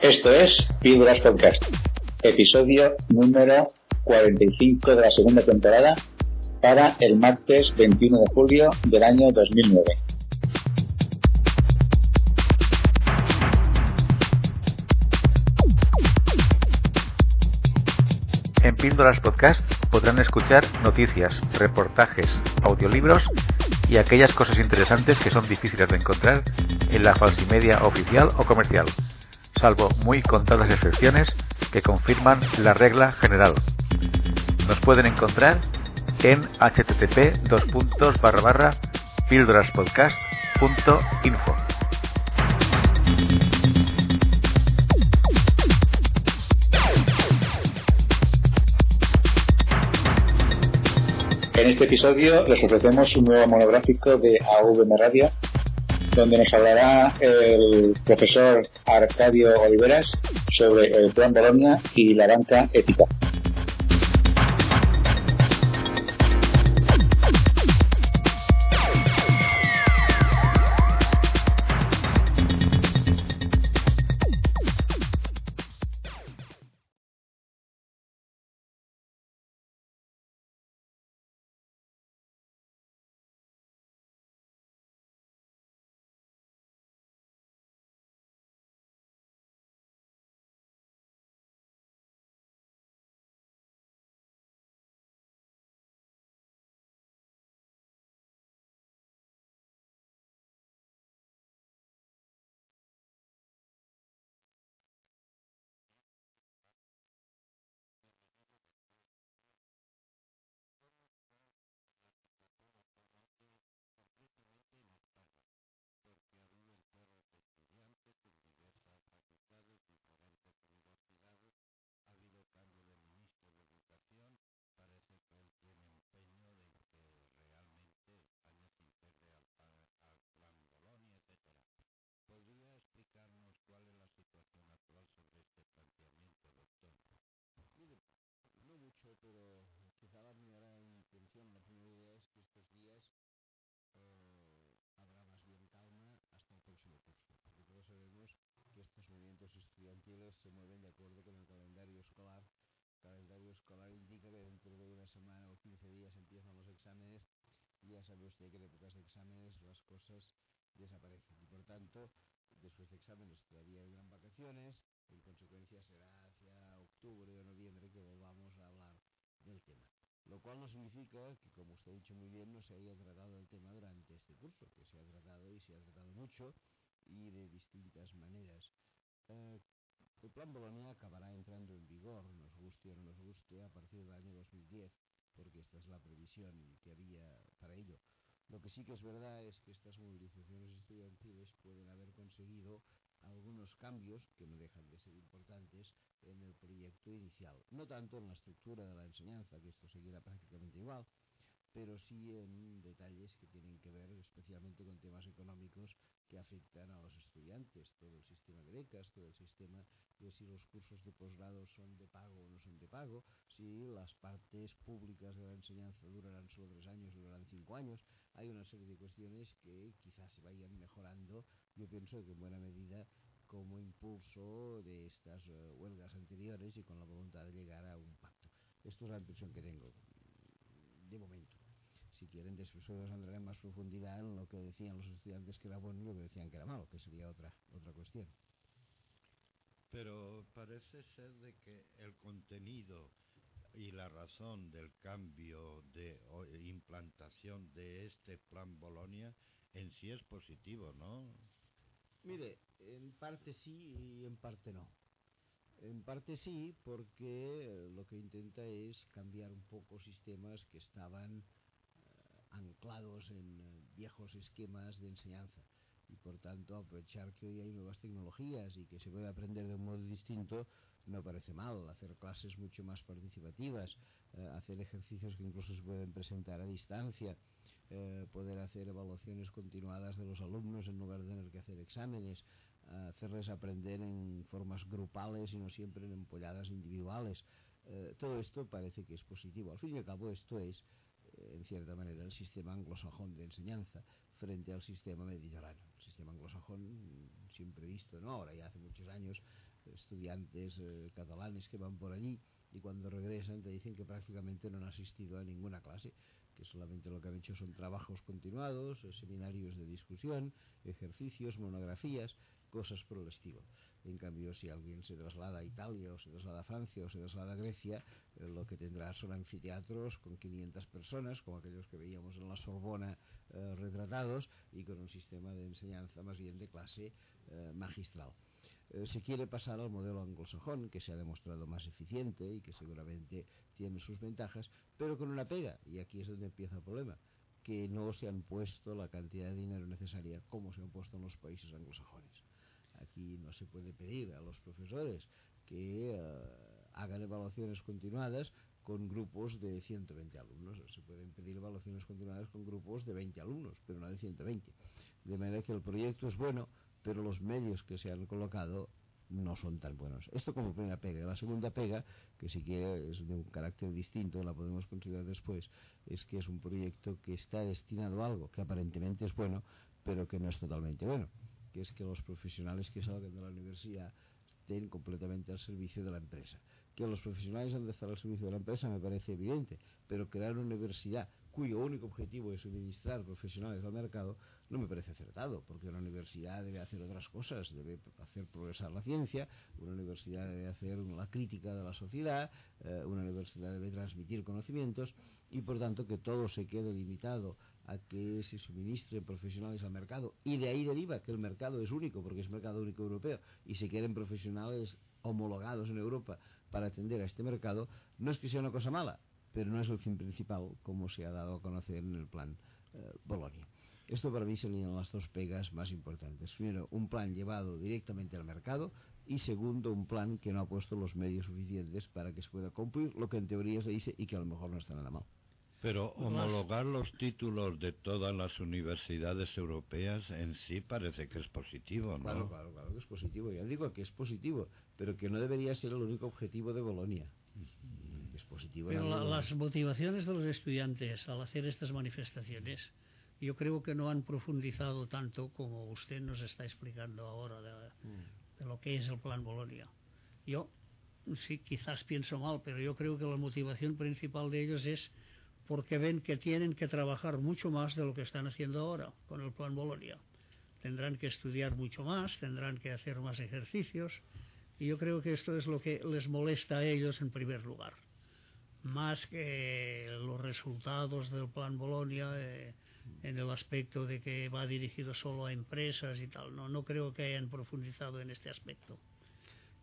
Esto es Píldoras Podcast, episodio número 45 de la segunda temporada para el martes 21 de julio del año 2009. En Píldoras Podcast podrán escuchar noticias, reportajes, audiolibros y aquellas cosas interesantes que son difíciles de encontrar en la falsimedia oficial o comercial, salvo muy contadas excepciones que confirman la regla general. Nos pueden encontrar en http píldoraspodcast.info. En este episodio les ofrecemos un nuevo monográfico de AVM Radio, donde nos hablará el profesor Arcadio Oliveras sobre el Plan Bolonia y la banca ética. Pero quizá la primera intención, la primera idea es que estos días eh, habrá más bien calma hasta el próximo curso, porque todos sabemos que estos movimientos estudiantiles se mueven de acuerdo con el calendario escolar. El calendario escolar indica que dentro de una semana o 15 días empiezan los exámenes y ya sabe usted que en épocas de exámenes las cosas desaparecen por tanto después de exámenes todavía habrán vacaciones, en consecuencia será hacia octubre o noviembre que volvamos a hablar del tema. Lo cual no significa que, como usted ha dicho muy bien, no se haya tratado el tema durante este curso, que se ha tratado y se ha tratado mucho y de distintas maneras. Eh, el plan Bolonia acabará entrando en vigor, nos guste o no nos guste, a partir del año 2010, porque esta es la previsión que había para ello. Lo que sí que es verdad es que estas movilizaciones estudiantiles pueden haber conseguido algunos cambios que no dejan de ser importantes en el proyecto inicial. No tanto en la estructura de la enseñanza, que esto seguirá prácticamente igual, pero sí en detalles que tienen que ver especialmente con temas económicos que afectan a los estudiantes, todo el sistema de becas, todo el sistema de si los cursos de posgrado son de pago o no son de pago, si las partes públicas de la enseñanza durarán solo tres años, durarán cinco años, hay una serie de cuestiones que quizás se vayan mejorando, yo pienso que en buena medida como impulso de estas uh, huelgas anteriores y con la voluntad de llegar a un pacto. Esto es la impresión que tengo de momento. Si quieren, después andará en más profundidad en lo que decían los estudiantes que era bueno y lo que decían que era malo, que sería otra, otra cuestión. Pero parece ser de que el contenido y la razón del cambio de implantación de este plan Bolonia en sí es positivo, ¿no? Mire, en parte sí y en parte no. En parte sí, porque lo que intenta es cambiar un poco sistemas que estaban anclados en uh, viejos esquemas de enseñanza y por tanto aprovechar que hoy hay nuevas tecnologías y que se puede aprender de un modo distinto no parece mal, hacer clases mucho más participativas, uh, hacer ejercicios que incluso se pueden presentar a distancia, poder hacer evaluaciones continuadas de los alumnos en lugar de tener que hacer exámenes, hacerles aprender en formas grupales y no siempre en empolladas individuales. Eh, todo esto parece que es positivo. Al fin y al cabo, esto es, eh, en cierta manera, el sistema anglosajón de enseñanza frente al sistema mediterráneo. El sistema anglosajón, siempre visto, ¿no? ahora ya hace muchos años, estudiantes eh, catalanes que van por allí y cuando regresan te dicen que prácticamente no han asistido a ninguna clase, que solamente lo que han hecho son trabajos continuados, eh, seminarios de discusión, ejercicios, monografías, cosas por el estilo. En cambio, si alguien se traslada a Italia o se traslada a Francia o se traslada a Grecia, eh, lo que tendrá son anfiteatros con 500 personas, como aquellos que veíamos en la Sorbona eh, retratados, y con un sistema de enseñanza más bien de clase eh, magistral. Se quiere pasar al modelo anglosajón, que se ha demostrado más eficiente y que seguramente tiene sus ventajas, pero con una pega, y aquí es donde empieza el problema que no se han puesto la cantidad de dinero necesaria como se han puesto en los países anglosajones. Aquí no se puede pedir a los profesores que uh, hagan evaluaciones continuadas con grupos de 120 alumnos. Se pueden pedir evaluaciones continuadas con grupos de 20 alumnos, pero no de 120. De manera que el proyecto es bueno, pero los medios que se han colocado no son tan buenos. Esto como primera pega. La segunda pega, que si quiere es de un carácter distinto, la podemos considerar después, es que es un proyecto que está destinado a algo que aparentemente es bueno, pero que no es totalmente bueno, que es que los profesionales que salgan de la universidad estén completamente al servicio de la empresa. Que los profesionales han de estar al servicio de la empresa me parece evidente, pero crear una universidad cuyo único objetivo es suministrar profesionales al mercado no me parece acertado, porque una universidad debe hacer otras cosas, debe hacer progresar la ciencia, una universidad debe hacer la crítica de la sociedad, eh, una universidad debe transmitir conocimientos y por tanto que todo se quede limitado a que se suministren profesionales al mercado y de ahí deriva que el mercado es único porque es mercado único europeo y se quieren profesionales homologados en Europa para atender a este mercado, no es que sea una cosa mala, pero no es el fin principal como se ha dado a conocer en el plan eh, Bolonia. Esto para mí serían las dos pegas más importantes. Primero, un plan llevado directamente al mercado y segundo, un plan que no ha puesto los medios suficientes para que se pueda cumplir lo que en teoría se dice y que a lo mejor no está nada mal. Pero homologar los títulos de todas las universidades europeas en sí parece que es positivo, ¿no? Claro, claro, claro que es positivo. Ya digo que es positivo, pero que no debería ser el único objetivo de Bolonia. Es positivo. Pero la, las motivaciones de los estudiantes al hacer estas manifestaciones, yo creo que no han profundizado tanto como usted nos está explicando ahora de, de lo que es el Plan Bolonia. Yo sí, quizás pienso mal, pero yo creo que la motivación principal de ellos es porque ven que tienen que trabajar mucho más de lo que están haciendo ahora con el plan Bolonia. Tendrán que estudiar mucho más, tendrán que hacer más ejercicios y yo creo que esto es lo que les molesta a ellos en primer lugar. Más que los resultados del plan Bolonia eh, en el aspecto de que va dirigido solo a empresas y tal. No, no creo que hayan profundizado en este aspecto.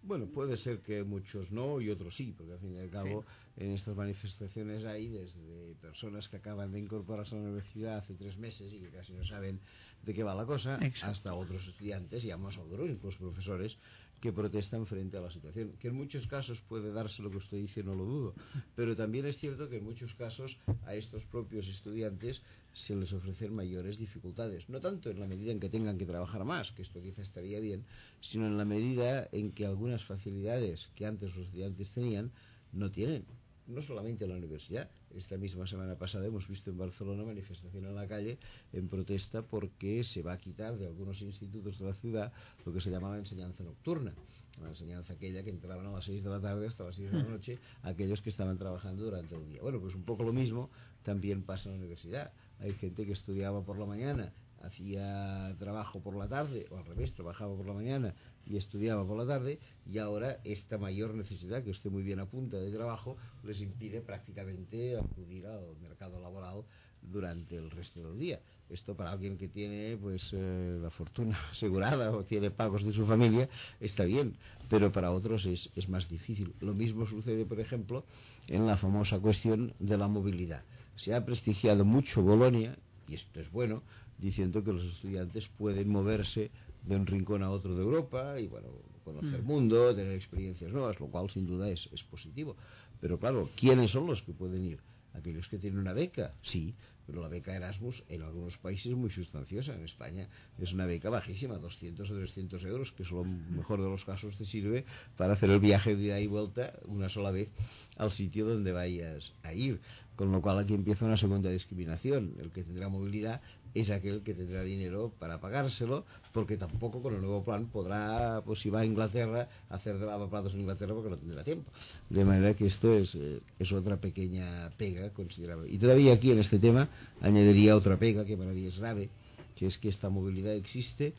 Bueno, puede ser que muchos no y otros sí, porque al fin y al cabo sí. en estas manifestaciones hay desde personas que acaban de incorporarse a la universidad hace tres meses y que casi no saben de qué va la cosa, Exacto. hasta otros estudiantes y más otros, incluso profesores, que protestan frente a la situación. Que en muchos casos puede darse lo que usted dice, no lo dudo, pero también es cierto que en muchos casos a estos propios estudiantes se les ofrecen mayores dificultades. No tanto en la medida en que tengan que trabajar más, que esto quizá estaría bien, sino en la medida en que algunas facilidades que antes los estudiantes tenían no tienen no solamente en la universidad. Esta misma semana pasada hemos visto en Barcelona manifestación en la calle en protesta porque se va a quitar de algunos institutos de la ciudad lo que se llama la enseñanza nocturna. La enseñanza aquella que entraban a las 6 de la tarde hasta las 6 de la noche aquellos que estaban trabajando durante el día. Bueno, pues un poco lo mismo también pasa en la universidad. Hay gente que estudiaba por la mañana hacía trabajo por la tarde, o al revés, trabajaba por la mañana y estudiaba por la tarde, y ahora esta mayor necesidad, que usted muy bien apunta, de trabajo, les impide prácticamente acudir al mercado laboral durante el resto del día. Esto para alguien que tiene pues eh, la fortuna asegurada o tiene pagos de su familia está bien, pero para otros es, es más difícil. Lo mismo sucede, por ejemplo, en la famosa cuestión de la movilidad. Se ha prestigiado mucho Bolonia y esto es bueno, diciendo que los estudiantes pueden moverse de un rincón a otro de Europa y bueno, conocer el mm. mundo, tener experiencias nuevas, lo cual sin duda es, es positivo. Pero claro, ¿quiénes son los que pueden ir? aquellos que tienen una beca, sí, pero la beca Erasmus en algunos países es muy sustanciosa. En España es una beca bajísima, 200 o 300 euros, que es lo mejor de los casos te sirve para hacer el viaje de ida y vuelta una sola vez al sitio donde vayas a ir. Con lo cual aquí empieza una segunda discriminación. El que tendrá movilidad es aquel que tendrá dinero para pagárselo, porque tampoco con el nuevo plan podrá, pues si va a Inglaterra, hacer de lavaplatos en Inglaterra porque no tendrá tiempo. De manera que esto es, eh, es otra pequeña pega considerable. Y todavía aquí en este tema añadiría otra pega que para mí es grave, que es que esta movilidad existe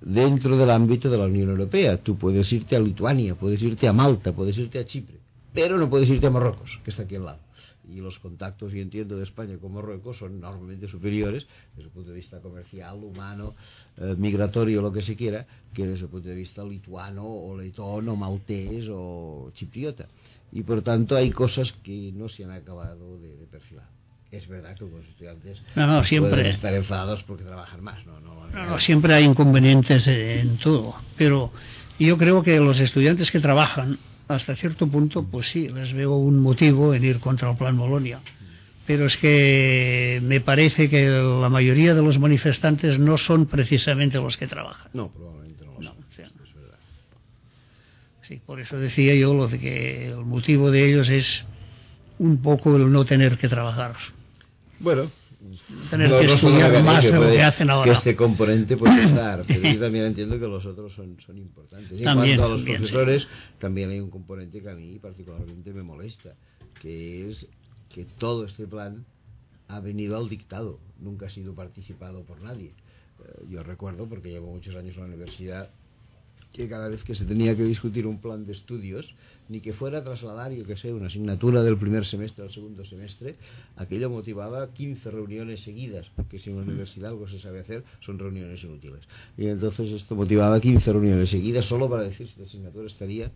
dentro del ámbito de la Unión Europea. Tú puedes irte a Lituania, puedes irte a Malta, puedes irte a Chipre, pero no puedes irte a Marruecos, que está aquí al lado y los contactos, y entiendo, de España con Marruecos son enormemente superiores desde el punto de vista comercial, humano, eh, migratorio, lo que se quiera, que desde el punto de vista lituano, o letón, o maltés, o chipriota. Y por tanto hay cosas que no se han acabado de, de perfilar. Es verdad que los estudiantes No, no, siempre. pueden estar enfadados porque trabajan más. No, no, No, no, siempre hay inconvenientes en todo, pero yo creo que los estudiantes que trabajan, hasta cierto punto, pues sí, les veo un motivo en ir contra el Plan Bolonia. Pero es que me parece que la mayoría de los manifestantes no son precisamente los que trabajan. No, probablemente no lo No, son. o sea, Es verdad. Sí, por eso decía yo lo de que el motivo de ellos es un poco el no tener que trabajar. Bueno, Tener no- que no estudiar más puede- que hacen ahora. Que este componente puede estar, pero yo también entiendo que los otros son, son importantes. Y en También, cuanto a los profesores, también hay un componente que a mí particularmente me molesta, que es que todo este plan ha venido al dictado, nunca ha sido participado por nadie. Eh, yo recuerdo, porque llevo muchos años en la universidad, que cada vez que se tenía que discutir un plan de estudios, ni que fuera a trasladar, yo que sé, una asignatura del primer semestre al segundo semestre, aquello motivaba 15 reuniones seguidas, porque si en la universidad algo se sabe hacer, son reuniones inútiles. Y entonces esto motivaba 15 reuniones seguidas solo para decir si la asignatura estaría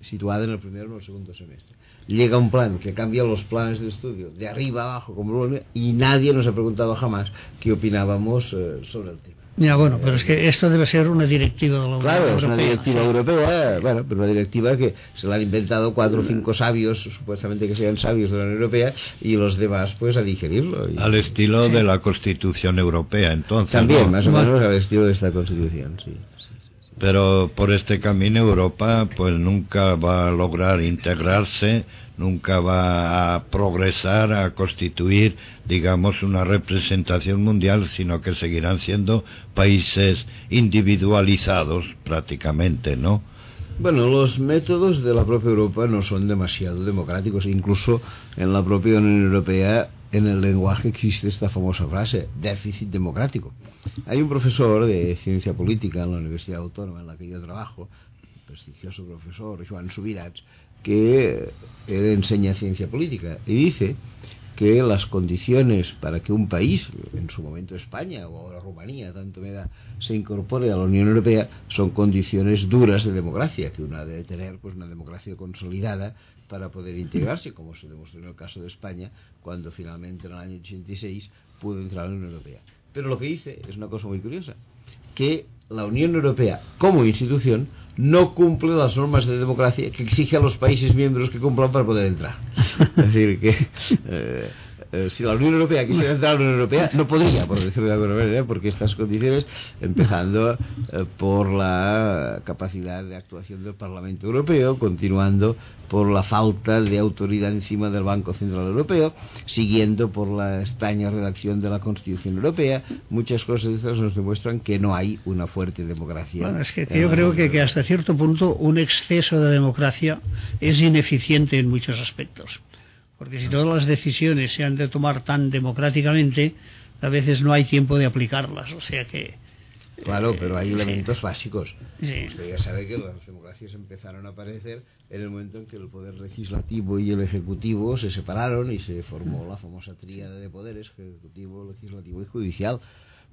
situada en el primero o el segundo semestre. Llega un plan que cambia los planes de estudio de arriba a abajo como y nadie nos ha preguntado jamás qué opinábamos eh, sobre el tema. Ya, bueno, pero es que esto debe ser una directiva de la Unión Claro, es una Europea. directiva europea, bueno, pero una directiva que se la han inventado cuatro o cinco sabios, supuestamente que sean sabios de la Unión Europea, y los demás pues a digerirlo. Y- Al estilo de la Constitución Europea, entonces. También, ¿no? más o menos al estilo de esta Constitución, sí. sí, sí. Pero por este camino Europa pues nunca va a lograr integrarse, nunca va a progresar, a constituir, digamos, una representación mundial, sino que seguirán siendo países individualizados prácticamente, ¿no? Bueno, los métodos de la propia Europa no son demasiado democráticos. Incluso en la propia Unión Europea, en el lenguaje existe esta famosa frase, déficit democrático. Hay un profesor de ciencia política en la Universidad Autónoma en la que yo trabajo, prestigioso profesor, Joan Subirats, que él enseña ciencia política y dice que las condiciones para que un país, en su momento España o ahora Rumanía, tanto me da, se incorpore a la Unión Europea, son condiciones duras de democracia, que una debe tener pues una democracia consolidada para poder integrarse, como se demostró en el caso de España, cuando finalmente en el año 86 pudo entrar a la Unión Europea. Pero lo que dice es una cosa muy curiosa, que la Unión Europea como institución no cumple las normas de democracia que exige a los países miembros que cumplan para poder entrar. Es decir, que eh, eh, si la Unión Europea quisiera entrar a la Unión Europea, no podría, por decirlo de alguna manera, porque estas condiciones, empezando eh, por la capacidad de actuación del Parlamento Europeo, continuando por la falta de autoridad encima del Banco Central Europeo, siguiendo por la extraña redacción de la Constitución Europea, muchas cosas de estas nos demuestran que no hay una fuerte democracia. Bueno, es que, yo creo que, hasta cierto punto un exceso de democracia es ineficiente en muchos aspectos. Porque si todas las decisiones se han de tomar tan democráticamente, a veces no hay tiempo de aplicarlas. O sea que. Claro, pero hay sí. elementos básicos. Sí. Usted ya sabe que las democracias empezaron a aparecer en el momento en que el poder legislativo y el ejecutivo se separaron y se formó la famosa tríada de poderes, ejecutivo, legislativo y judicial.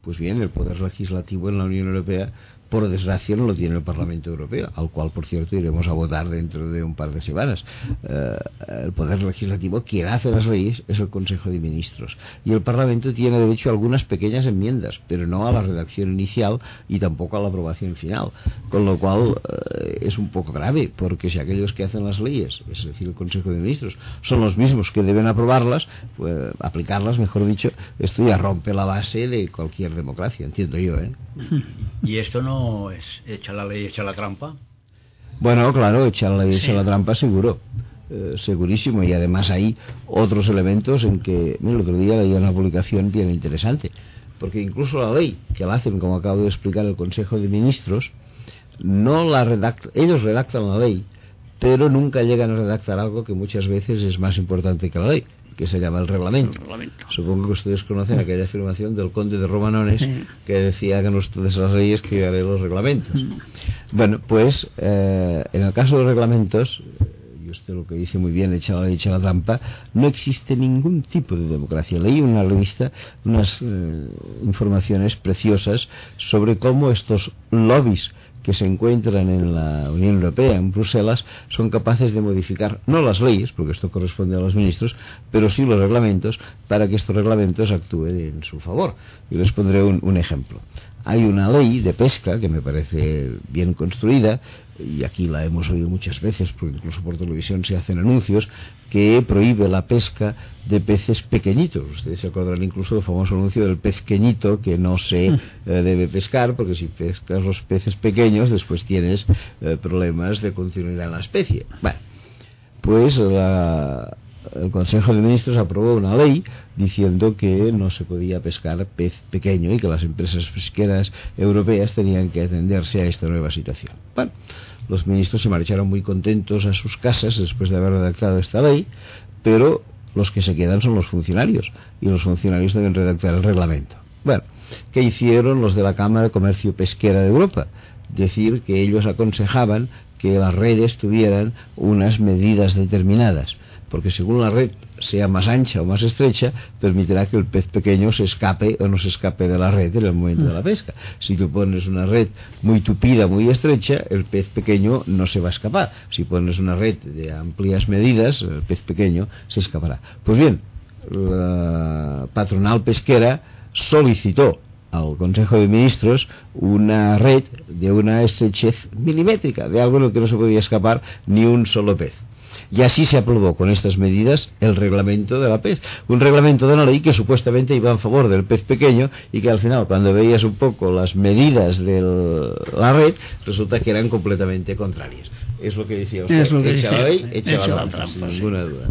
Pues bien, el poder legislativo en la Unión Europea por desgracia no lo tiene el Parlamento Europeo, al cual, por cierto, iremos a votar dentro de un par de semanas. Eh, el Poder Legislativo, quien hace las leyes, es el Consejo de Ministros. Y el Parlamento tiene derecho a algunas pequeñas enmiendas, pero no a la redacción inicial y tampoco a la aprobación final. Con lo cual eh, es un poco grave, porque si aquellos que hacen las leyes, es decir, el Consejo de Ministros, son los mismos que deben aprobarlas, pues, aplicarlas, mejor dicho, esto ya rompe la base de cualquier democracia, entiendo yo. ¿eh? Y esto no es echa la ley, echa la trampa. Bueno, claro, echa la ley, echa la trampa seguro. Eh, segurísimo y además hay otros elementos en que el otro día leí una publicación bien interesante porque incluso la ley que la hacen como acabo de explicar el Consejo de Ministros no la redacta, ellos redactan la ley pero nunca llegan a redactar algo que muchas veces es más importante que la ley que se llama el reglamento. Supongo que ustedes conocen aquella afirmación del conde de Romanones que decía que no ustedes las leyes que yo haré los reglamentos. Bueno, pues eh, en el caso de los reglamentos, y usted lo que dice muy bien, echa la, echa la trampa, no existe ningún tipo de democracia. Leí una revista unas eh, informaciones preciosas sobre cómo estos lobbies que se encuentran en la Unión Europea, en Bruselas, son capaces de modificar no las leyes, porque esto corresponde a los ministros, pero sí los reglamentos, para que estos reglamentos actúen en su favor. Y les pondré un ejemplo hay una ley de pesca que me parece bien construida y aquí la hemos oído muchas veces porque incluso por televisión se hacen anuncios que prohíbe la pesca de peces pequeñitos ustedes se acordarán incluso del famoso anuncio del pezqueñito que no se mm. eh, debe pescar porque si pescas los peces pequeños después tienes eh, problemas de continuidad en la especie bueno pues la, el Consejo de Ministros aprobó una ley diciendo que no se podía pescar pez pequeño y que las empresas pesqueras europeas tenían que atenderse a esta nueva situación. Bueno, los ministros se marcharon muy contentos a sus casas después de haber redactado esta ley, pero los que se quedan son los funcionarios y los funcionarios deben redactar el reglamento. Bueno, ¿qué hicieron los de la Cámara de Comercio Pesquera de Europa? Decir que ellos aconsejaban que las redes tuvieran unas medidas determinadas porque según la red sea más ancha o más estrecha, permitirá que el pez pequeño se escape o no se escape de la red en el momento de la pesca. Si tú pones una red muy tupida, muy estrecha, el pez pequeño no se va a escapar. Si pones una red de amplias medidas, el pez pequeño se escapará. Pues bien, la patronal pesquera solicitó al Consejo de Ministros una red de una estrechez milimétrica, de algo en el que no se podía escapar ni un solo pez. Y así se aprobó con estas medidas el reglamento de la pez. Un reglamento de una ley que supuestamente iba en favor del pez pequeño y que al final, cuando veías un poco las medidas de la red, resulta que eran completamente contrarias. Es lo que decía usted. echa la ley, echa, la, trampa, sin ninguna duda.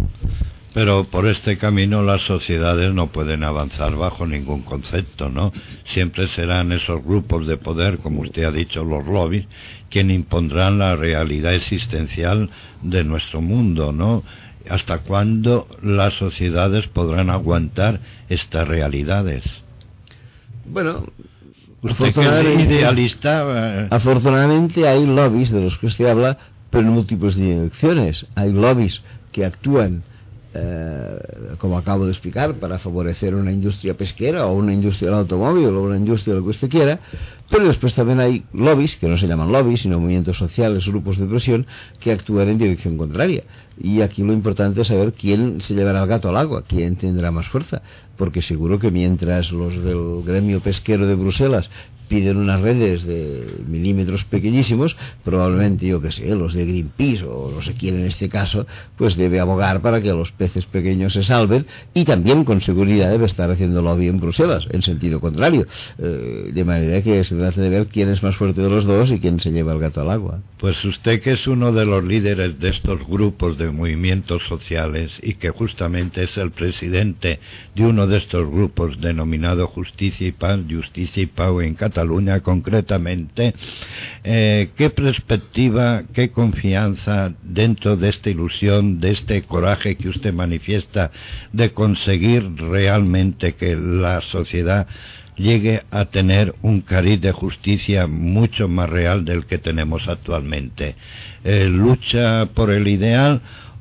Pero por este camino las sociedades no pueden avanzar bajo ningún concepto, ¿no? Siempre serán esos grupos de poder, como usted ha dicho, los lobbies, quienes impondrán la realidad existencial de nuestro mundo, ¿no? ¿Hasta cuándo las sociedades podrán aguantar estas realidades? Bueno, es idealista. Eh, afortunadamente hay lobbies de los que usted habla, pero en múltiples direcciones. Hay lobbies que actúan eh, como acabo de explicar, para favorecer una industria pesquera o una industria del automóvil o una industria de lo que usted quiera, pero después también hay lobbies, que no se llaman lobbies, sino movimientos sociales, grupos de presión, que actúan en dirección contraria. Y aquí lo importante es saber quién se llevará el gato al agua, quién tendrá más fuerza, porque seguro que mientras los del gremio pesquero de Bruselas piden unas redes de milímetros pequeñísimos, probablemente, yo que sé, los de Greenpeace o no sé quién en este caso, pues debe abogar para que los peces pequeños se salven y también con seguridad debe estar haciendo lobby en Bruselas, en sentido contrario. Eh, de manera que se trata de ver quién es más fuerte de los dos y quién se lleva el gato al agua. Pues usted que es uno de los líderes de estos grupos de movimientos sociales y que justamente es el presidente de uno de estos grupos denominado Justicia y Paz, Justicia y Paz en Cataluña concretamente, eh, ¿qué perspectiva, qué confianza dentro de esta ilusión, de este coraje que usted manifiesta de conseguir realmente que la sociedad llegue a tener un cariz de justicia mucho más real del que tenemos actualmente. Eh, ¿Lucha por el ideal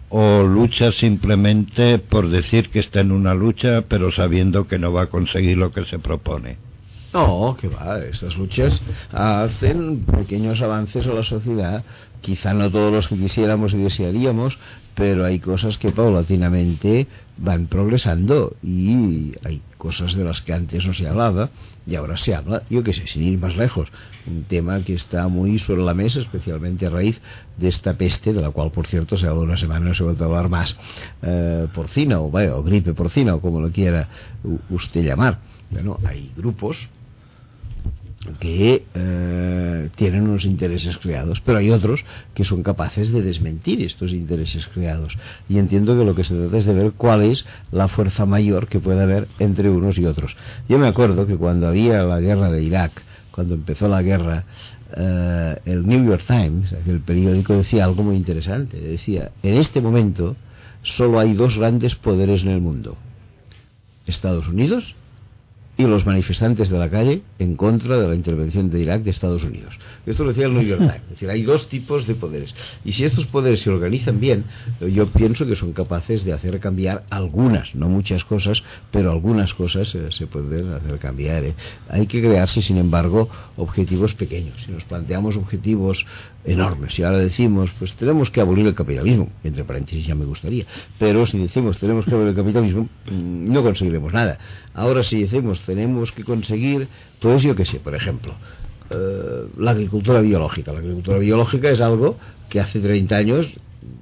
o lucha simplemente por decir que está en una lucha pero sabiendo que no va a conseguir lo que se propone? No, que va, estas luchas hacen pequeños avances a la sociedad, quizá no todos los que quisiéramos y desearíamos, pero hay cosas que paulatinamente van progresando y hay cosas de las que antes no se hablaba y ahora se habla, yo qué sé, sin ir más lejos, un tema que está muy sobre la mesa, especialmente a raíz de esta peste, de la cual por cierto se habla una semana no se vuelve a hablar más, eh, porcina o, bueno, gripe porcina o como lo quiera usted llamar. Bueno, hay grupos que eh, tienen unos intereses creados, pero hay otros que son capaces de desmentir estos intereses creados. Y entiendo que lo que se trata es de ver cuál es la fuerza mayor que puede haber entre unos y otros. Yo me acuerdo que cuando había la guerra de Irak, cuando empezó la guerra, eh, el New York Times, el periódico, decía algo muy interesante. Decía, en este momento solo hay dos grandes poderes en el mundo. Estados Unidos y los manifestantes de la calle en contra de la intervención de Irak de Estados Unidos. Esto lo decía el New York Times. Es decir, hay dos tipos de poderes. Y si estos poderes se organizan bien, yo pienso que son capaces de hacer cambiar algunas, no muchas cosas, pero algunas cosas eh, se pueden hacer cambiar. ¿eh? Hay que crearse, sin embargo, objetivos pequeños. Si nos planteamos objetivos enormes, si ahora decimos, pues tenemos que abolir el capitalismo, entre paréntesis ya me gustaría, pero si decimos tenemos que abolir el capitalismo, mm, no conseguiremos nada. Ahora si decimos tenemos que conseguir, pues yo qué sé, por ejemplo, eh, la agricultura biológica. La agricultura biológica es algo que hace 30 años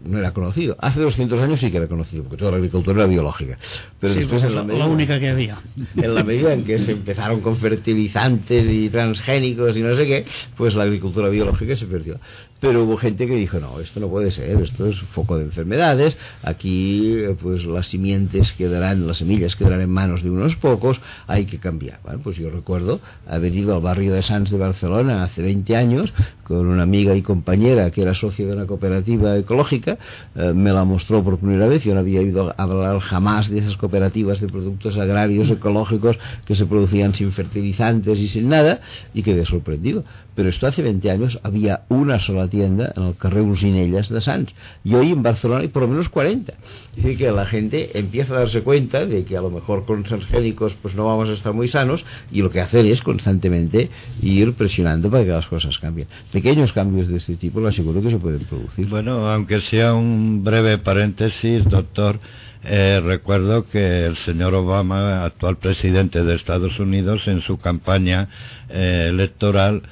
no era conocido. Hace 200 años sí que era conocido, porque toda la agricultura era biológica. Pero después, en la, medida, la, única que había. En la medida en que se empezaron con fertilizantes y transgénicos y no sé qué, pues la agricultura biológica se perdió. Pero hubo gente que dijo, no, esto no puede ser, esto es foco de enfermedades, aquí pues las simientes quedarán, las semillas quedarán en manos de unos pocos, hay que cambiar. Bueno, pues yo recuerdo haber ido al barrio de Sants de Barcelona hace 20 años con una amiga y compañera que era socio de una cooperativa ecológica, eh, me la mostró por primera vez, yo no había ido a hablar jamás de esas cooperativas de productos agrarios ecológicos que se producían sin fertilizantes y sin nada, y quedé sorprendido. Pero esto hace 20 años había una sola tienda en el carrer Usinellas de Sants. Y hoy en Barcelona hay por lo menos 40. Es decir, que la gente empieza a darse cuenta de que a lo mejor con transgénicos pues no vamos a estar muy sanos y lo que hacer es constantemente ir presionando para que las cosas cambien. Pequeños cambios de este tipo lo aseguro que se pueden producir. Bueno, aunque sea un breve paréntesis, doctor, eh, recuerdo que el señor Obama, actual presidente de Estados Unidos, en su campaña eh, electoral,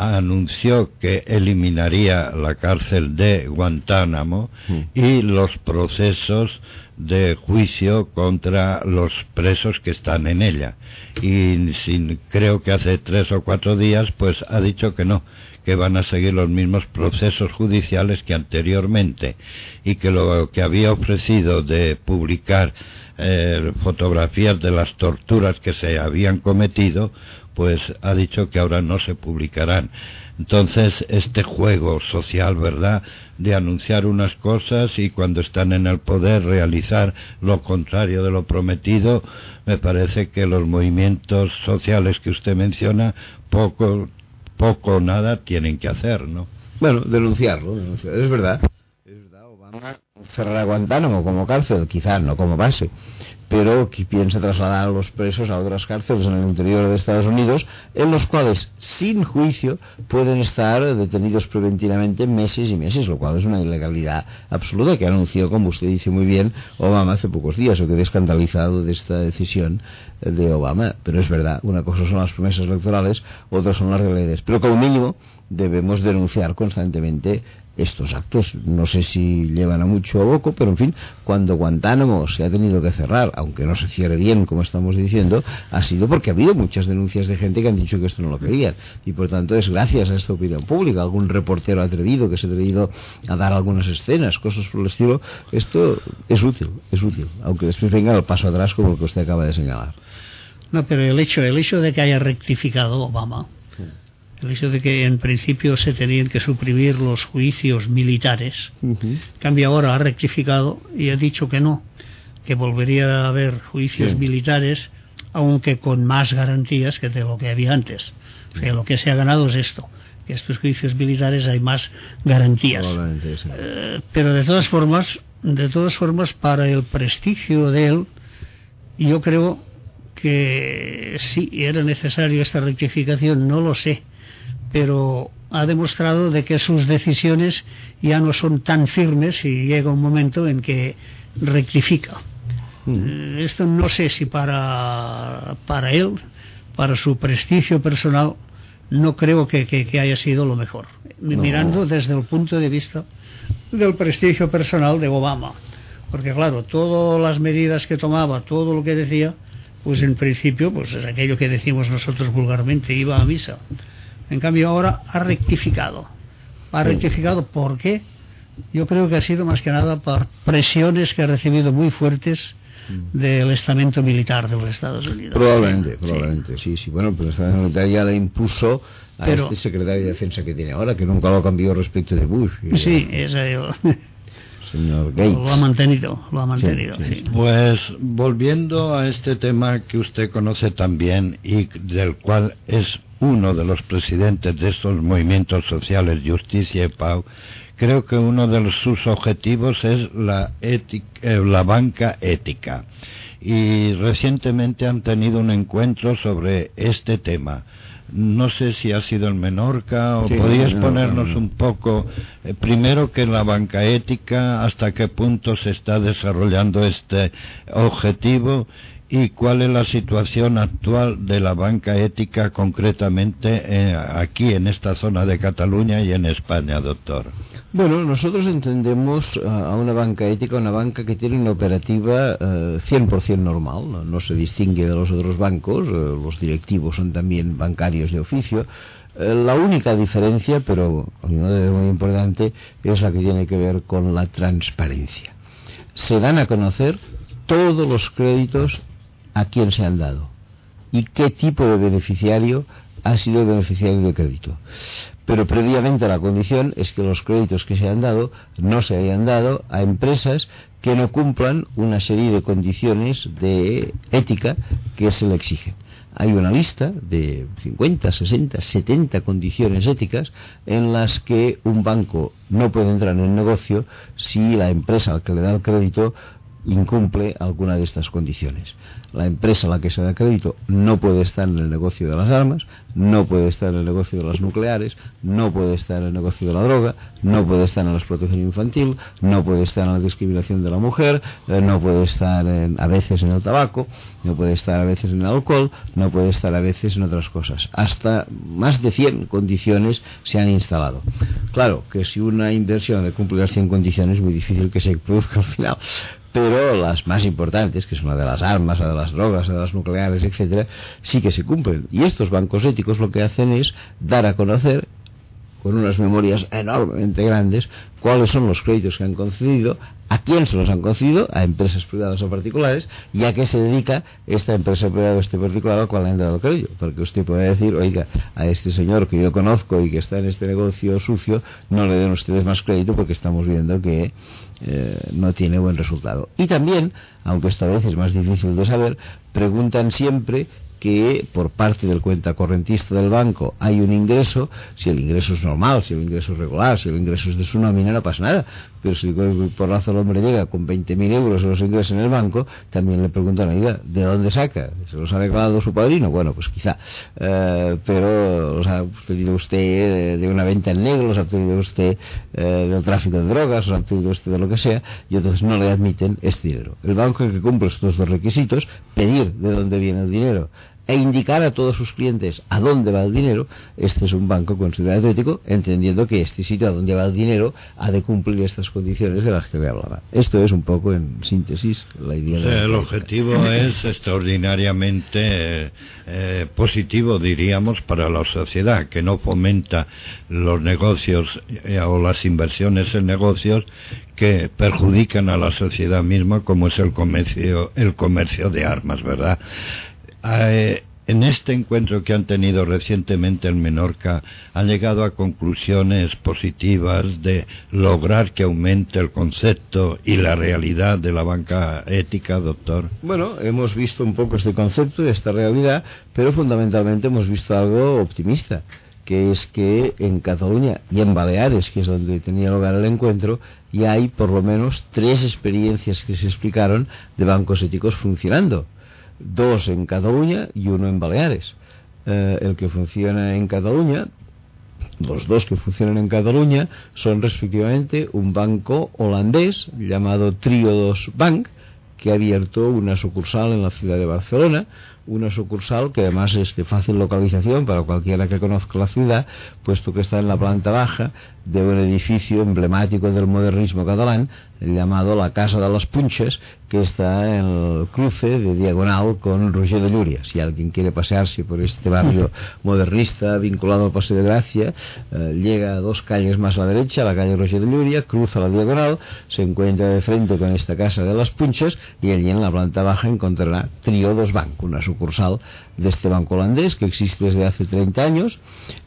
anunció que eliminaría la cárcel de Guantánamo mm. y los procesos de juicio contra los presos que están en ella. Y sin, creo que hace tres o cuatro días, pues ha dicho que no, que van a seguir los mismos procesos judiciales que anteriormente y que lo que había ofrecido de publicar eh, fotografías de las torturas que se habían cometido, pues ha dicho que ahora no se publicarán. Entonces, este juego social, ¿verdad?, de anunciar unas cosas y cuando están en el poder realizar lo contrario de lo prometido, me parece que los movimientos sociales que usted menciona poco, poco o nada tienen que hacer, ¿no? Bueno, denunciarlo, denunciarlo. es verdad. Es verdad, Obama cerrar a Guantánamo como cárcel, quizás no como base, pero que piensa trasladar a los presos a otras cárceles en el interior de Estados Unidos, en los cuales, sin juicio, pueden estar detenidos preventivamente meses y meses, lo cual es una ilegalidad absoluta que ha anunciado, como usted dice muy bien, Obama hace pocos días. o quedé escandalizado de esta decisión de Obama, pero es verdad, una cosa son las promesas electorales, otras son las realidades. Pero como mínimo debemos denunciar constantemente estos actos. No sé si llevan a mucho o poco, pero en fin, cuando Guantánamo se ha tenido que cerrar, aunque no se cierre bien, como estamos diciendo, ha sido porque ha habido muchas denuncias de gente que han dicho que esto no lo querían. Y por tanto es gracias a esta opinión pública, algún reportero atrevido que se ha atrevido a dar algunas escenas, cosas por el estilo. Esto es útil, es útil, aunque después venga el paso atrás como el que usted acaba de señalar. No, pero el hecho, el hecho de que haya rectificado Obama el hecho de que en principio se tenían que suprimir los juicios militares, cambia ahora, ha rectificado y ha dicho que no, que volvería a haber juicios militares, aunque con más garantías que de lo que había antes. O sea, lo que se ha ganado es esto, que estos juicios militares hay más garantías. Eh, pero de todas formas, de todas formas, para el prestigio de él, yo creo que sí era necesario esta rectificación, no lo sé, pero ha demostrado de que sus decisiones ya no son tan firmes y llega un momento en que rectifica. Mm. Esto no sé si para, para él, para su prestigio personal, no creo que, que, haya sido lo mejor. Mirando desde el punto de vista del prestigio personal de Obama. Porque claro, todas las medidas que tomaba, todo lo que decía, pues en principio, pues es aquello que decimos nosotros vulgarmente, iba a misa. En cambio ahora ha rectificado. Ha rectificado ¿por qué? Yo creo que ha sido más que nada por presiones que ha recibido muy fuertes mm. del estamento militar de los Estados Unidos. Probablemente, probablemente, sí, sí. Bueno, pero el estamento militar ya le impuso a este secretario de defensa que tiene ahora, que nunca lo cambió respecto de Bush. Sí, eso señor Gates. Lo ha mantenido, lo ha mantenido. Pues volviendo a este tema que usted conoce también y del cual es uno de los presidentes de estos movimientos sociales, Justicia y Pau, creo que uno de sus objetivos es la, ética, eh, la banca ética. Y recientemente han tenido un encuentro sobre este tema. No sé si ha sido en Menorca o podías ponernos un poco, eh, primero que la banca ética, hasta qué punto se está desarrollando este objetivo y cuál es la situación actual de la banca ética concretamente eh, aquí en esta zona de Cataluña y en España, doctor. Bueno, nosotros entendemos eh, a una banca ética una banca que tiene una operativa 100% eh, normal, ¿no? se distingue de los otros bancos, los directivos son también bancarios de oficio. La única diferencia, pero muy importante, es la que tiene que ver con la transparencia. Se dan a conocer todos los créditos a quién se han dado y qué tipo de beneficiario ha sido beneficiario de crédito. Pero previamente la condición es que los créditos que se han dado no se hayan dado a empresas que no cumplan una serie de condiciones de ética que se le exigen. Hay una lista de 50, 60, 70 condiciones éticas en las que un banco no puede entrar en el negocio si la empresa al que le da el crédito incumple alguna de estas condiciones. La empresa a la que se da crédito no puede estar en el negocio de las armas, no puede estar en el negocio de las nucleares, no puede estar en el negocio de la droga, no puede estar en la explotación infantil, no puede estar en la discriminación de la mujer, eh, no puede estar a veces en el tabaco, no puede estar a veces en el alcohol, no puede estar a veces en otras cosas. Hasta más de 100 condiciones se han instalado. Claro que si una inversión de cumplir las 100 condiciones es muy difícil que se produzca al final pero las más importantes, que son la de las armas, la de las drogas, la de las nucleares, etcétera, sí que se cumplen. Y estos bancos éticos lo que hacen es dar a conocer con unas memorias enormemente grandes, cuáles son los créditos que han concedido, a quién se los han concedido, a empresas privadas o particulares, y a qué se dedica esta empresa privada o este particular al cual han dado el crédito. Porque usted puede decir, oiga, a este señor que yo conozco y que está en este negocio sucio, no le den ustedes más crédito porque estamos viendo que eh, no tiene buen resultado. Y también, aunque esta vez es más difícil de saber, preguntan siempre que por parte del cuenta correntista del banco hay un ingreso, si el ingreso es normal, si el ingreso es regular, si el ingreso es de su nómina, no pasa nada. Pero si por razón el hombre llega con 20.000 euros los ingresos en el banco, también le preguntan, oiga, ¿de dónde saca? ¿Se los ha regalado su padrino? Bueno, pues quizá. Eh, pero los ha obtenido usted de, una venta en negro, los ha obtenido usted eh, del tráfico de drogas, los ha obtenido usted de lo que sea, y entonces no le admiten este dinero. El banco que cumple estos dos requisitos, pedir de dónde viene el dinero, e indicar a todos sus clientes a dónde va el dinero, este es un banco considerado ético, entendiendo que este sitio a dónde va el dinero ha de cumplir estas condiciones de las que le hablaba. Esto es un poco en síntesis la idea. el objetivo es extraordinariamente eh, positivo, diríamos, para la sociedad, que no fomenta los negocios eh, o las inversiones en negocios que perjudican a la sociedad misma, como es el comercio, el comercio de armas, ¿verdad? Eh, en este encuentro que han tenido recientemente en Menorca, han llegado a conclusiones positivas de lograr que aumente el concepto y la realidad de la banca ética, doctor. Bueno, hemos visto un poco este concepto y esta realidad, pero fundamentalmente hemos visto algo optimista que es que en Cataluña y en Baleares, que es donde tenía lugar el encuentro, ya hay por lo menos tres experiencias que se explicaron de bancos éticos funcionando. Dos en Cataluña y uno en Baleares. Eh, el que funciona en Cataluña los dos que funcionan en Cataluña son respectivamente un banco holandés llamado Triodos Bank, que ha abierto una sucursal en la ciudad de Barcelona, una sucursal que además es de fácil localización para cualquiera que conozca la ciudad, puesto que está en la planta baja de un edificio emblemático del modernismo catalán llamado la Casa de las Punches, que está en el cruce de diagonal con Roger de Llúria. Si alguien quiere pasearse por este barrio modernista vinculado al Paseo de Gracia, eh, llega a dos calles más a la derecha, la calle Roger de Llúria, cruza la diagonal, se encuentra de frente con esta Casa de las Punches y allí en la planta baja encontrará Triodos Bank, una sucursal de este banco holandés que existe desde hace 30 años,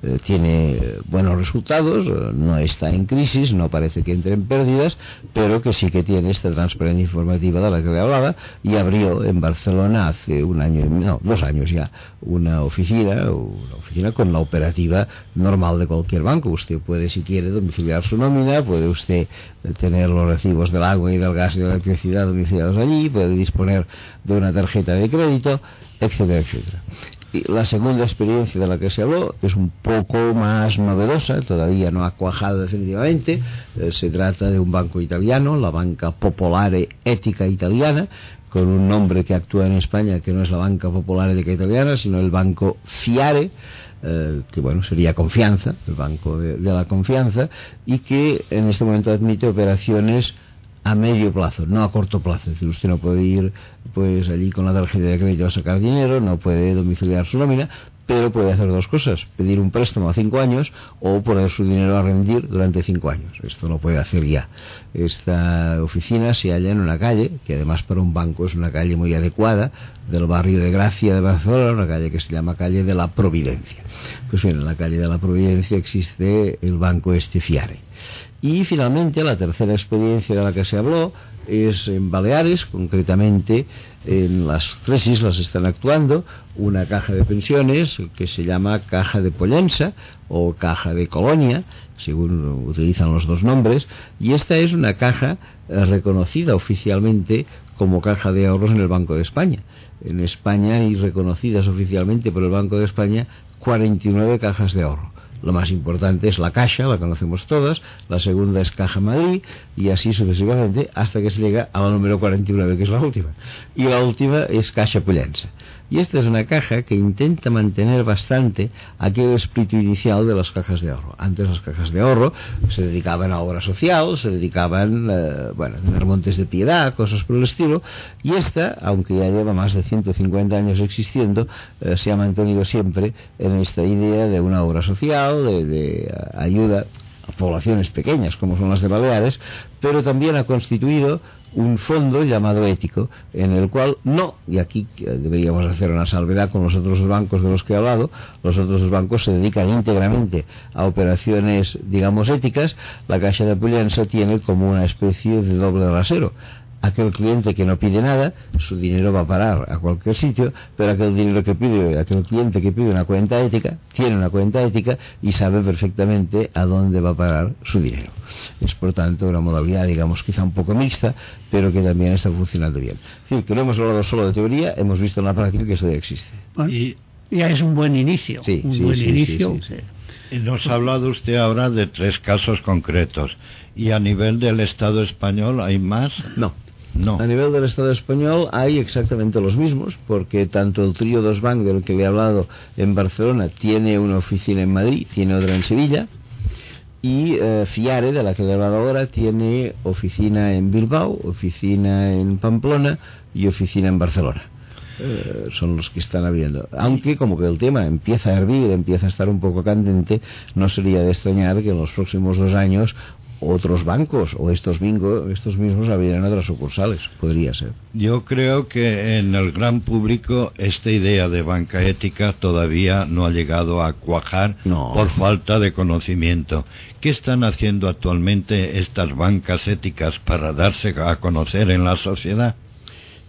eh, tiene buenos resultados, eh, no está en crisis, no parece que entre en pérdidas, pero que sí que tiene esta transparencia informativa de la que le hablaba y abrió en Barcelona hace un año, no, dos años ya, una oficina, una oficina con la operativa normal de cualquier banco. Usted puede, si quiere, domiciliar su nómina, puede usted tener los recibos del agua y del gas y de la electricidad domiciliados allí, puede disponer de una tarjeta de crédito, etcétera, etcétera. Y la segunda experiencia de la que se habló es un poco más novedosa, todavía no ha cuajado definitivamente. Eh, se trata de un banco italiano, la Banca Popolare Ética Italiana, con un nombre que actúa en España que no es la Banca Popular Ética Italiana, sino el Banco Fiare, eh, que bueno, sería confianza, el Banco de la Confianza, y que en este momento admite operaciones a medio plazo, no a corto plazo. Es decir, usted no puede ir pues allí con la tarjeta de crédito a sacar dinero, no puede domiciliar su nómina, pero puede hacer dos cosas, pedir un préstamo a cinco años o poner su dinero a rendir durante cinco años. Esto lo puede hacer ya. Esta oficina se halla en una calle, que además para un banco es una calle muy adecuada, del barrio de Gracia de Barcelona, una calle que se llama calle de la Providencia. Pues bien, en la calle de la Providencia existe el banco Estefiare. Y finalmente la tercera experiencia de la que se habló es en Baleares, concretamente en las tres islas están actuando una caja de pensiones que se llama Caja de Pollensa o Caja de Colonia, según utilizan los dos nombres, y esta es una caja eh, reconocida oficialmente como caja de ahorros en el Banco de España. En España hay reconocidas oficialmente por el Banco de España 49 cajas de ahorro. Lo más importante es la Caixa, la conocemos todas, la segunda es Caja Madrid y así sucesivamente hasta que se llega a la número 49, que es la última. Y la última es Caixa Pollensa. Y esta es una caja que intenta mantener bastante aquel espíritu inicial de las cajas de ahorro. Antes las cajas de ahorro se dedicaban a obra social, se dedicaban, eh, bueno, a tener montes de piedad, cosas por el estilo, y esta, aunque ya lleva más de 150 años existiendo, eh, se ha mantenido siempre en esta idea de una obra social, de, de ayuda a poblaciones pequeñas como son las de Baleares, pero también ha constituido un fondo llamado ético, en el cual no, y aquí deberíamos hacer una salvedad con los otros bancos de los que he hablado, los otros bancos se dedican íntegramente a operaciones, digamos, éticas, la Caixa de Pollensa tiene como una especie de doble rasero aquel cliente que no pide nada, su dinero va a parar a cualquier sitio, pero aquel dinero que pide, aquel cliente que pide una cuenta ética, tiene una cuenta ética y sabe perfectamente a dónde va a parar su dinero. Es por tanto una modalidad, digamos, quizá un poco mixta, pero que también está funcionando bien. Es decir, que no hemos hablado solo de teoría, hemos visto en la práctica que eso ya existe. Y ya es un buen inicio. Sí, un sí, buen sí, inicio. sí, sí, Y Nos ha hablado usted ahora de tres casos concretos. ¿Y a nivel del Estado español hay más? No. No. A nivel del Estado español hay exactamente los mismos, porque tanto el trío Dos Bank del que le he hablado en Barcelona tiene una oficina en Madrid, tiene otra en Sevilla, y eh, Fiare, de la que he hablado ahora, tiene oficina en Bilbao, oficina en Pamplona y oficina en Barcelona. Eh, son los que están abriendo. Aunque como que el tema empieza a hervir, empieza a estar un poco candente, no sería de extrañar que en los próximos dos años otros bancos o estos, bingo, estos mismos abrieran otras sucursales. Podría ser. Yo creo que en el gran público esta idea de banca ética todavía no ha llegado a cuajar No. por falta de conocimiento. ¿Qué están haciendo actualmente estas bancas éticas para darse a conocer en la sociedad?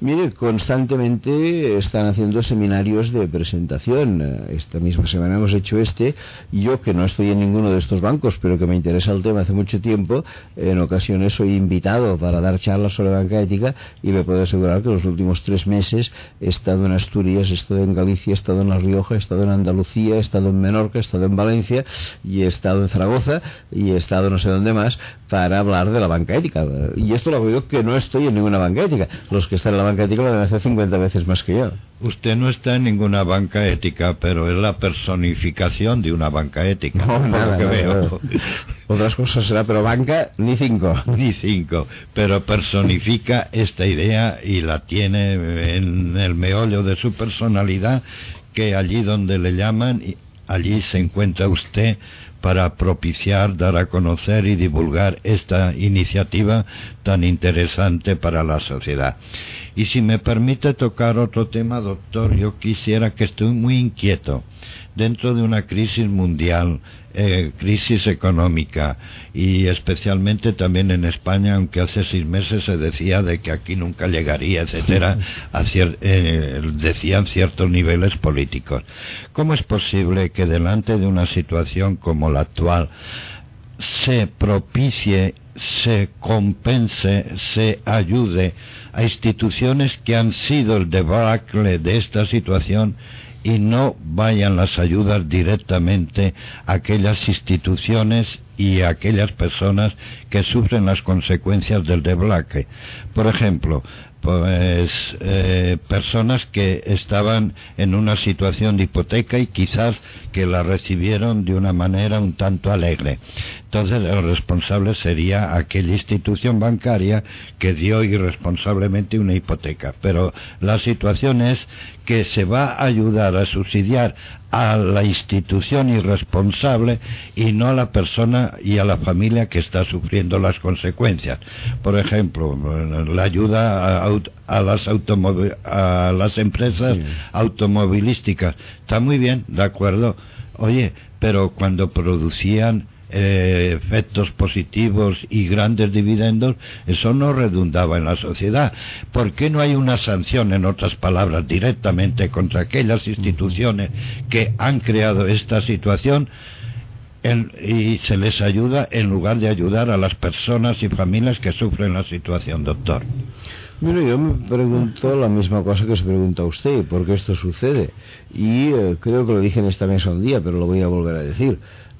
Mire, constantemente están haciendo seminarios de presentación. Esta misma semana hemos hecho este. Yo, que no estoy en ninguno de estos bancos, pero que me interesa el tema hace mucho tiempo, en ocasiones soy invitado para dar charlas sobre banca ética y me puedo asegurar que los últimos tres meses he estado en Asturias, he estado en Galicia, he estado en La Rioja, he estado en Andalucía, he estado en Menorca, he estado en Valencia y he estado en Zaragoza y he estado no sé dónde más para hablar de la banca ética. Y esto lo hago que no estoy en ninguna banca ética. Los que están en la banca ética lo deben hacer 50 veces más que yo. Usted no está en ninguna banca ética, pero es la personificación de una banca ética. No, por nada, lo que veo. Otras cosas será, pero banca ni cinco. Ni cinco, pero personifica esta idea y la tiene en el meollo de su personalidad, que allí donde le llaman, allí se encuentra usted para propiciar, dar a conocer y divulgar esta iniciativa tan interesante para la sociedad. Y si me permite tocar otro tema, doctor, yo quisiera que estoy muy inquieto dentro de una crisis mundial, eh, crisis económica y especialmente también en España, aunque hace seis meses se decía de que aquí nunca llegaría, etcétera, a cier- eh, decían ciertos niveles políticos. ¿Cómo es posible que delante de una situación como la actual se propicie, se compense, se ayude a instituciones que han sido el debacle de esta situación y no vayan las ayudas directamente a aquellas instituciones y a aquellas personas que sufren las consecuencias del debacle. Por ejemplo, pues eh, personas que estaban en una situación de hipoteca y quizás que la recibieron de una manera un tanto alegre. Entonces el responsable sería aquella institución bancaria que dio irresponsablemente una hipoteca. Pero la situación es que se va a ayudar a subsidiar a la institución irresponsable y no a la persona y a la familia que está sufriendo las consecuencias. Por ejemplo, la ayuda a, a las, a las empresas Sí. automovilísticas. Está muy bien, de acuerdo. Oye, pero cuando producían eh, efectos positivos y grandes dividendos, eso no redundaba en la sociedad. ¿Por qué no hay una sanción, en otras palabras, directamente contra aquellas instituciones que han creado esta situación? en- y se les ayuda en lugar de ayudar a las personas y familias que sufren la situación, doctor. Mira, yo me pregunto la misma cosa que se pregunta usted, ¿por qué esto sucede? Y eh, creo que lo dije en esta mesa un día, pero lo voy a volver a decir.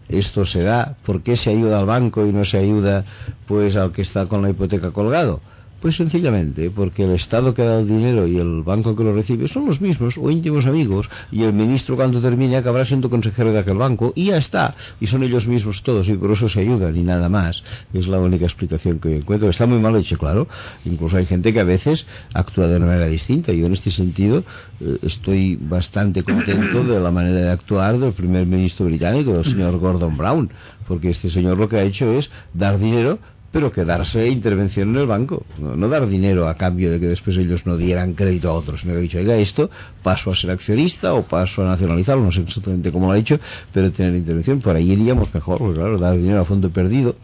Esto será, ¿por qué se ayuda al banco y no se ayuda pues al que está con la hipoteca colgado? Pues sencillamente porque el Estado que da el dinero y el banco que lo recibe son los mismos o íntimos amigos y el ministro cuando termine acabará siendo consejero de aquel banco y ya está. Y son ellos mismos todos y por eso se ayudan y nada más. Es la única explicación que encuentro. Está muy mal hecho, claro. Incluso hay gente que a veces actúa de una manera distinta. Yo en este sentido eh, estoy bastante contento de la manera de actuar del primer ministro británico, del señor Gordon Brown, porque este señor lo que ha hecho es dar dinero pero quedarse intervención en el banco, no, dar dinero a cambio de que después ellos no dieran crédito a otros. Me ha dicho, oiga, esto paso a ser accionista o paso a nacionalizarlo, no sé exactamente cómo lo ha dicho, pero tener intervención, por ahí iríamos mejor, claro, dar dinero a fondo perdido,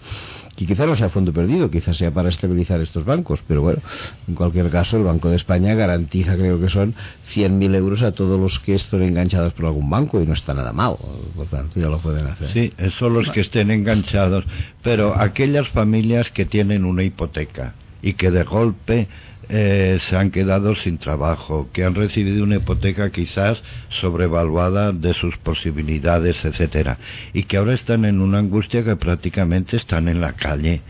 que quizá no sea fondo perdido, quizás sea para estabilizar estos bancos, pero bueno, en cualquier caso, el Banco de España garantiza, creo que son 100.000 euros a todos los que estén enganchados por algún banco y no está nada mal, por tanto ya lo pueden hacer. Sí, son los que estén enganchados, pero aquellas familias que tienen una hipoteca y que de golpe eh, se han quedado sin trabajo, que han recibido una hipoteca quizás sobrevaluada de sus posibilidades, etcétera, y que ahora están en una angustia que prácticamente están en la calle.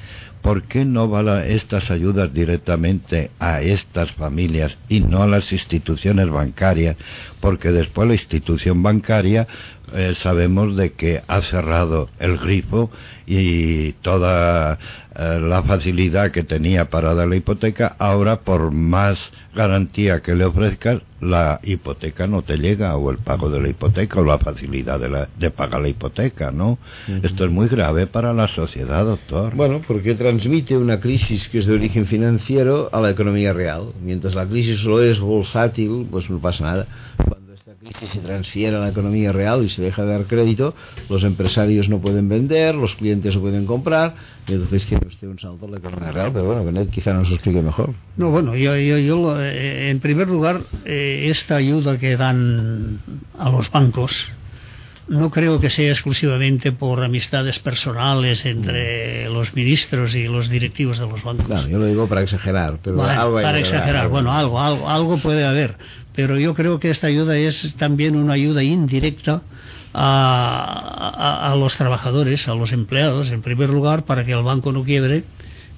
¿Por qué no van estas ayudas directamente a estas familias y no a las instituciones bancarias? Porque después la institución bancaria eh, sabemos de que ha cerrado el grifo y toda eh, la facilidad que tenía para dar la hipoteca, ahora por más garantía que le ofrezcas, la hipoteca no te llega, o el pago de la hipoteca, o la facilidad de, la- de pagar la hipoteca, ¿no? Esto es muy grave para la sociedad, doctor. Bueno, porque transmite una crisis que es de origen financiero a la economía real. Mientras la crisis solo es bursátil, pues no pasa nada. Esta crisis se transfiere a la economía real y se deja de dar crédito, los empresarios no pueden vender, los clientes no pueden comprar, y entonces tiene usted un salto a la economía real. Pero bueno, Benet quizá nos explique mejor. No, bueno, yo, yo, yo eh, en primer lugar, eh, esta ayuda que dan a los bancos, no creo que sea exclusivamente por amistades personales entre los ministros y los directivos de los bancos. Claro, yo lo digo para exagerar, pero Bueno, algo hay para exagerar, verdad. bueno, algo, algo, algo puede haber, pero yo creo que esta ayuda es también una ayuda indirecta a, a- a los trabajadores, a los empleados, en primer lugar, para que el banco no quiebre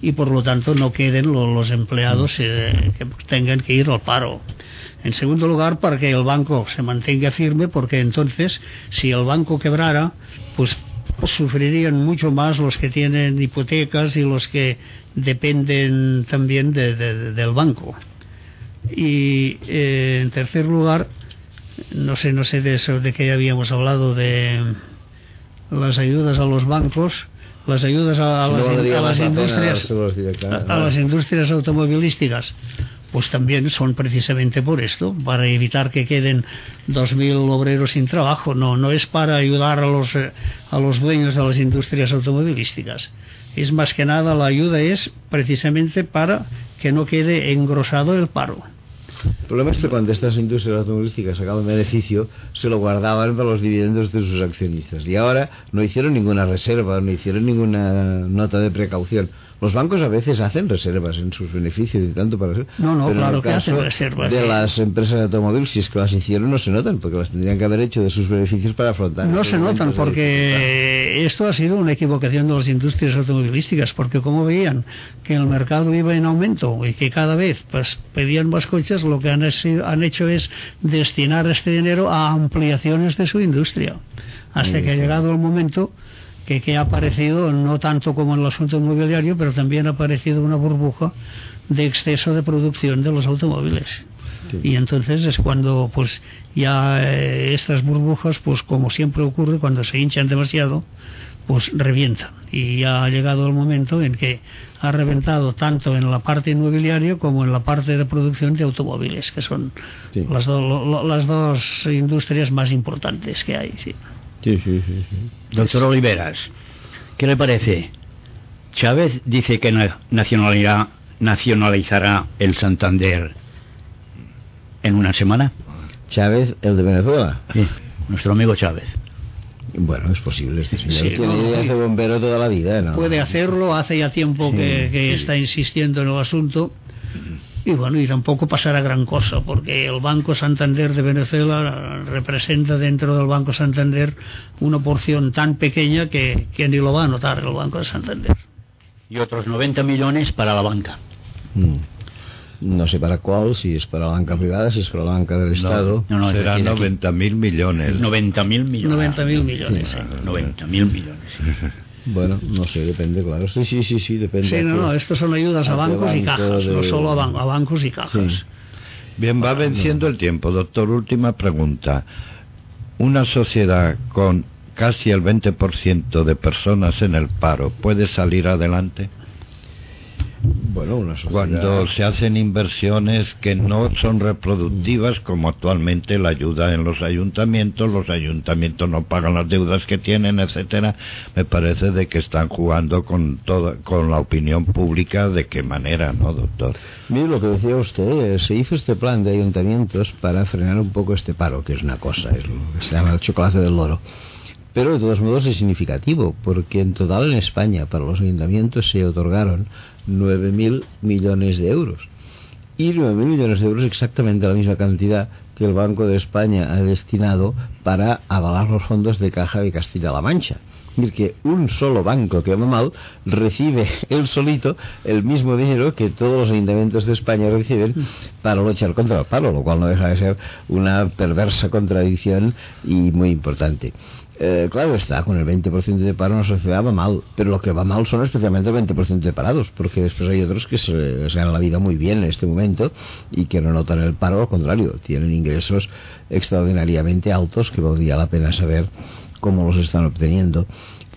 y por lo tanto no queden lo- los empleados eh, que tengan que ir al paro. En segundo lugar, para que el banco se mantenga firme, porque entonces, si el banco quebrara, pues sufrirían mucho más los que tienen hipotecas y los que dependen también de- de- del banco. Y eh, en tercer lugar, no sé, no sé de eso de que ya habíamos hablado de las ayudas a los bancos, las ayudas a, a Si no las, a las industrias, a las industrias automovilísticas, pues también son precisamente por esto, para evitar que queden 2.000 obreros sin trabajo. No, no es para ayudar a los, eh, a los dueños de las industrias automovilísticas. Es más que nada la ayuda es precisamente para que no quede engrosado el paro. El problema es que cuando estas industrias automovilísticas sacaban beneficio, se lo guardaban para los dividendos de sus accionistas. Y ahora no hicieron ninguna reserva, no hicieron ninguna nota de precaución. Los bancos a veces hacen reservas en sus beneficios y tanto para ser. No, no, pero en claro que hacen reservas, De sí. las empresas de automóvil, si es que las hicieron, no se notan, porque las tendrían que haber hecho de sus beneficios para afrontar. No se notan porque esto ha sido una equivocación de las industrias automovilísticas, porque como veían que el mercado iba en aumento y que cada vez pues pedían más coches, lo que han, sido- han hecho es destinar este dinero a ampliaciones de su industria, hasta que ha llegado el momento que, que ha aparecido, no tanto como en el asunto inmobiliario, pero también ha aparecido una burbuja de exceso de producción de los automóviles. Sí. Y entonces es cuando pues ya eh, estas burbujas, pues como siempre ocurre cuando se hinchan demasiado, pues revientan. Y ya ha llegado el momento en que ha reventado tanto en la parte inmobiliaria como en la parte de producción de automóviles, que son Sí. las, do- lo- lo- las dos industrias más importantes que hay. Sí. Sí, sí, sí, sí. Doctor Oliveras, ¿qué le parece? Chávez dice que na- nacionalizará, el Santander en una semana. Chávez, el de Venezuela. Sí, nuestro amigo Chávez. Bueno, es posible. Este señor Sí, tiene no, idea sí. de bombero toda la vida. ¿no? Puede hacerlo, hace ya tiempo que, Sí, que sí. está insistiendo en el asunto. Y bueno, y tampoco pasará gran cosa, porque el Banco Santander de Venezuela representa dentro del Banco Santander una porción tan pequeña que, que ni lo va a notar el Banco de Santander. Y otros 90 millones para la banca. Mm. No sé para cuál, si es para la banca privada, si es para la banca del Estado. No, no, es serán decir, aquí. 90 mil millones. 90 mil millones. 90.000 millones. Sí, sí. 90 mil millones. Bueno, no sé, depende, claro. Sí, sí, sí, sí, depende. Sí, no, no, estos son ayudas a bancos y cajas, no solo a, ban- a bancos y cajas. Sí. Bien, va venciendo el tiempo. Doctor, última pregunta. Una sociedad con casi el 20% de personas en el paro puede salir adelante Bueno, una sociedad... cuando se hacen inversiones que no son reproductivas como actualmente la ayuda en los ayuntamientos, los ayuntamientos no pagan las deudas que tienen, etcétera. Me parece de que están jugando con toda con la opinión pública de qué manera, ¿no, doctor? Mire lo que decía usted, eh, se hizo este plan de ayuntamientos para frenar un poco este paro, que es una cosa, es lo que se llama el chocolate del loro. Pero de todos modos es significativo, porque en total en España para los ayuntamientos se otorgaron 9.000 millones de euros. Y 9.000 millones de euros exactamente la misma cantidad que el Banco de España ha destinado para avalar los fondos de Caja de Castilla-La Mancha. Es decir, que un solo banco que va mal recibe él solito el mismo dinero que todos los ayuntamientos de España reciben para luchar contra el paro, lo cual no deja de ser una perversa contradicción y muy importante. Eh, claro está, con el 20% de paro una sociedad va mal, pero lo que va mal son especialmente el 20% de parados, porque después hay otros que se, se ganan la vida muy bien en este momento y que no notan el paro, al contrario, tienen ingresos extraordinariamente altos que valdría la pena saber cómo los están obteniendo.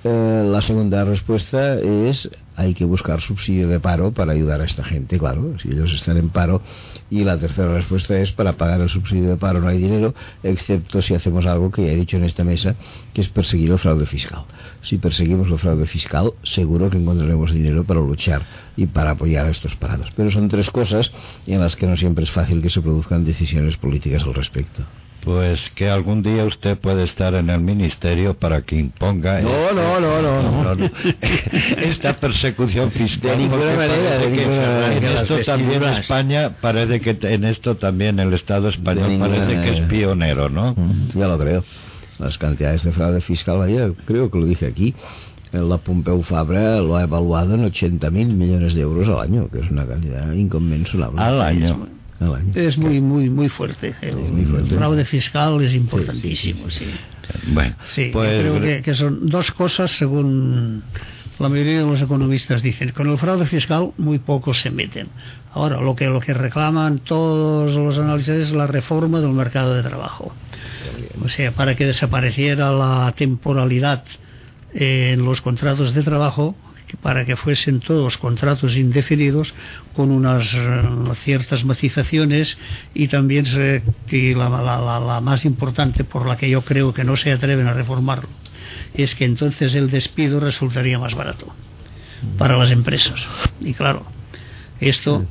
Eh, la segunda respuesta es hay que buscar subsidio de paro para ayudar a esta gente, claro, si ellos están en paro. Y la tercera respuesta es para pagar el subsidio de paro no hay dinero, excepto si hacemos algo que ya he dicho en esta mesa, que es perseguir el fraude fiscal. Si perseguimos el fraude fiscal, seguro que encontraremos dinero para luchar y para apoyar a estos parados. Pero son tres cosas en las que no siempre es fácil que se produzcan decisiones políticas al respecto. Pues que algún día usted puede estar en el ministerio para que imponga no, no, no, no, no. esta persecución fiscal. De ninguna manera, de manera. En esto también España parece que en esto también el Estado español parece que es pionero, ¿no? Ya lo creo. Las cantidades de fraude fiscal, ayer creo que lo dije aquí, la Pompeu Fabra lo ha evaluado en 80.000 millones de euros al año, que es una cantidad inconmensurable. Al año. Es muy, muy, muy fuerte. El, fraude fiscal es importantísimo, sí. Bueno, sí, pues... creo que, que, son dos cosas según la mayoría de los economistas dicen. Con el fraude fiscal muy pocos se meten. Ahora, lo que, lo que reclaman todos los análisis es la reforma del mercado de trabajo. O sea, para que desapareciera la temporalidad en los contratos de trabajo para que fuesen todos contratos indefinidos con unas eh, ciertas matizaciones y también la, más importante por la que yo creo que no se atreven a reformarlo es que entonces el despido resultaría más barato para las empresas. Y claro esto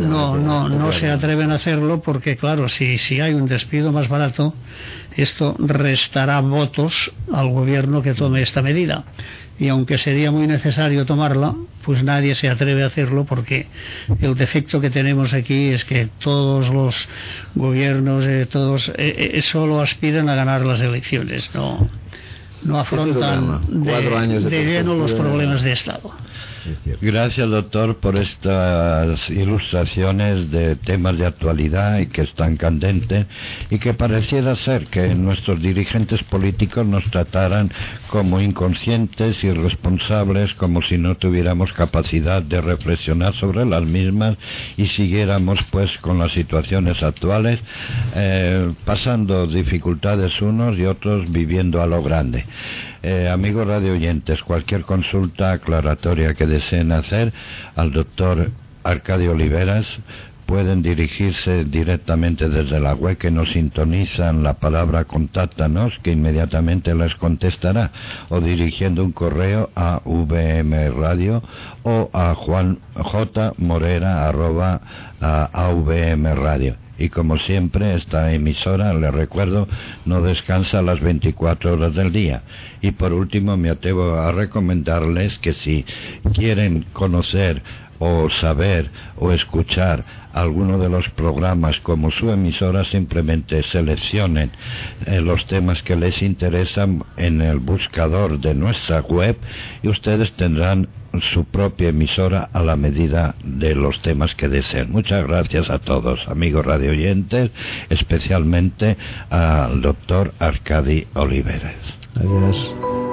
no, no, no se atreven a hacerlo porque, claro, si, si hay un despido más barato, esto restará votos al gobierno que tome esta medida y aunque sería muy necesario tomarla, pues nadie se atreve a hacerlo porque el defecto que tenemos aquí es que todos los gobiernos, eh, todos eh, eh, solo aspiran a ganar las elecciones, no, no afrontan de, de lleno los problemas de Estado. Gracias, doctor, por estas ilustraciones de temas de actualidad y que están candentes y que pareciera ser que nuestros dirigentes políticos nos trataran como inconscientes, irresponsables, como si no tuviéramos capacidad de reflexionar sobre las mismas y siguiéramos pues con las situaciones actuales, eh, pasando dificultades unos y otros viviendo a lo grande. Eh, amigos radio oyentes, cualquier consulta aclaratoria que deseen hacer al doctor Arcadio Oliveras pueden dirigirse directamente desde la web que nos sintonizan la palabra contáctanos que inmediatamente les contestará o dirigiendo un correo a VM Radio o a Juan J Morera arroba a AVM Radio y como siempre esta emisora, le recuerdo, no descansa las 24 horas del día. Y por último me atrevo a recomendarles que si quieren conocer o saber o escuchar alguno de los programas como su emisora, simplemente seleccionen eh, los temas que les interesan en el buscador de nuestra web y ustedes tendrán su propia emisora a la medida de los temas que deseen. Muchas gracias a todos, amigos radioyentes, especialmente al doctor Arcadi Oliveres. Adiós.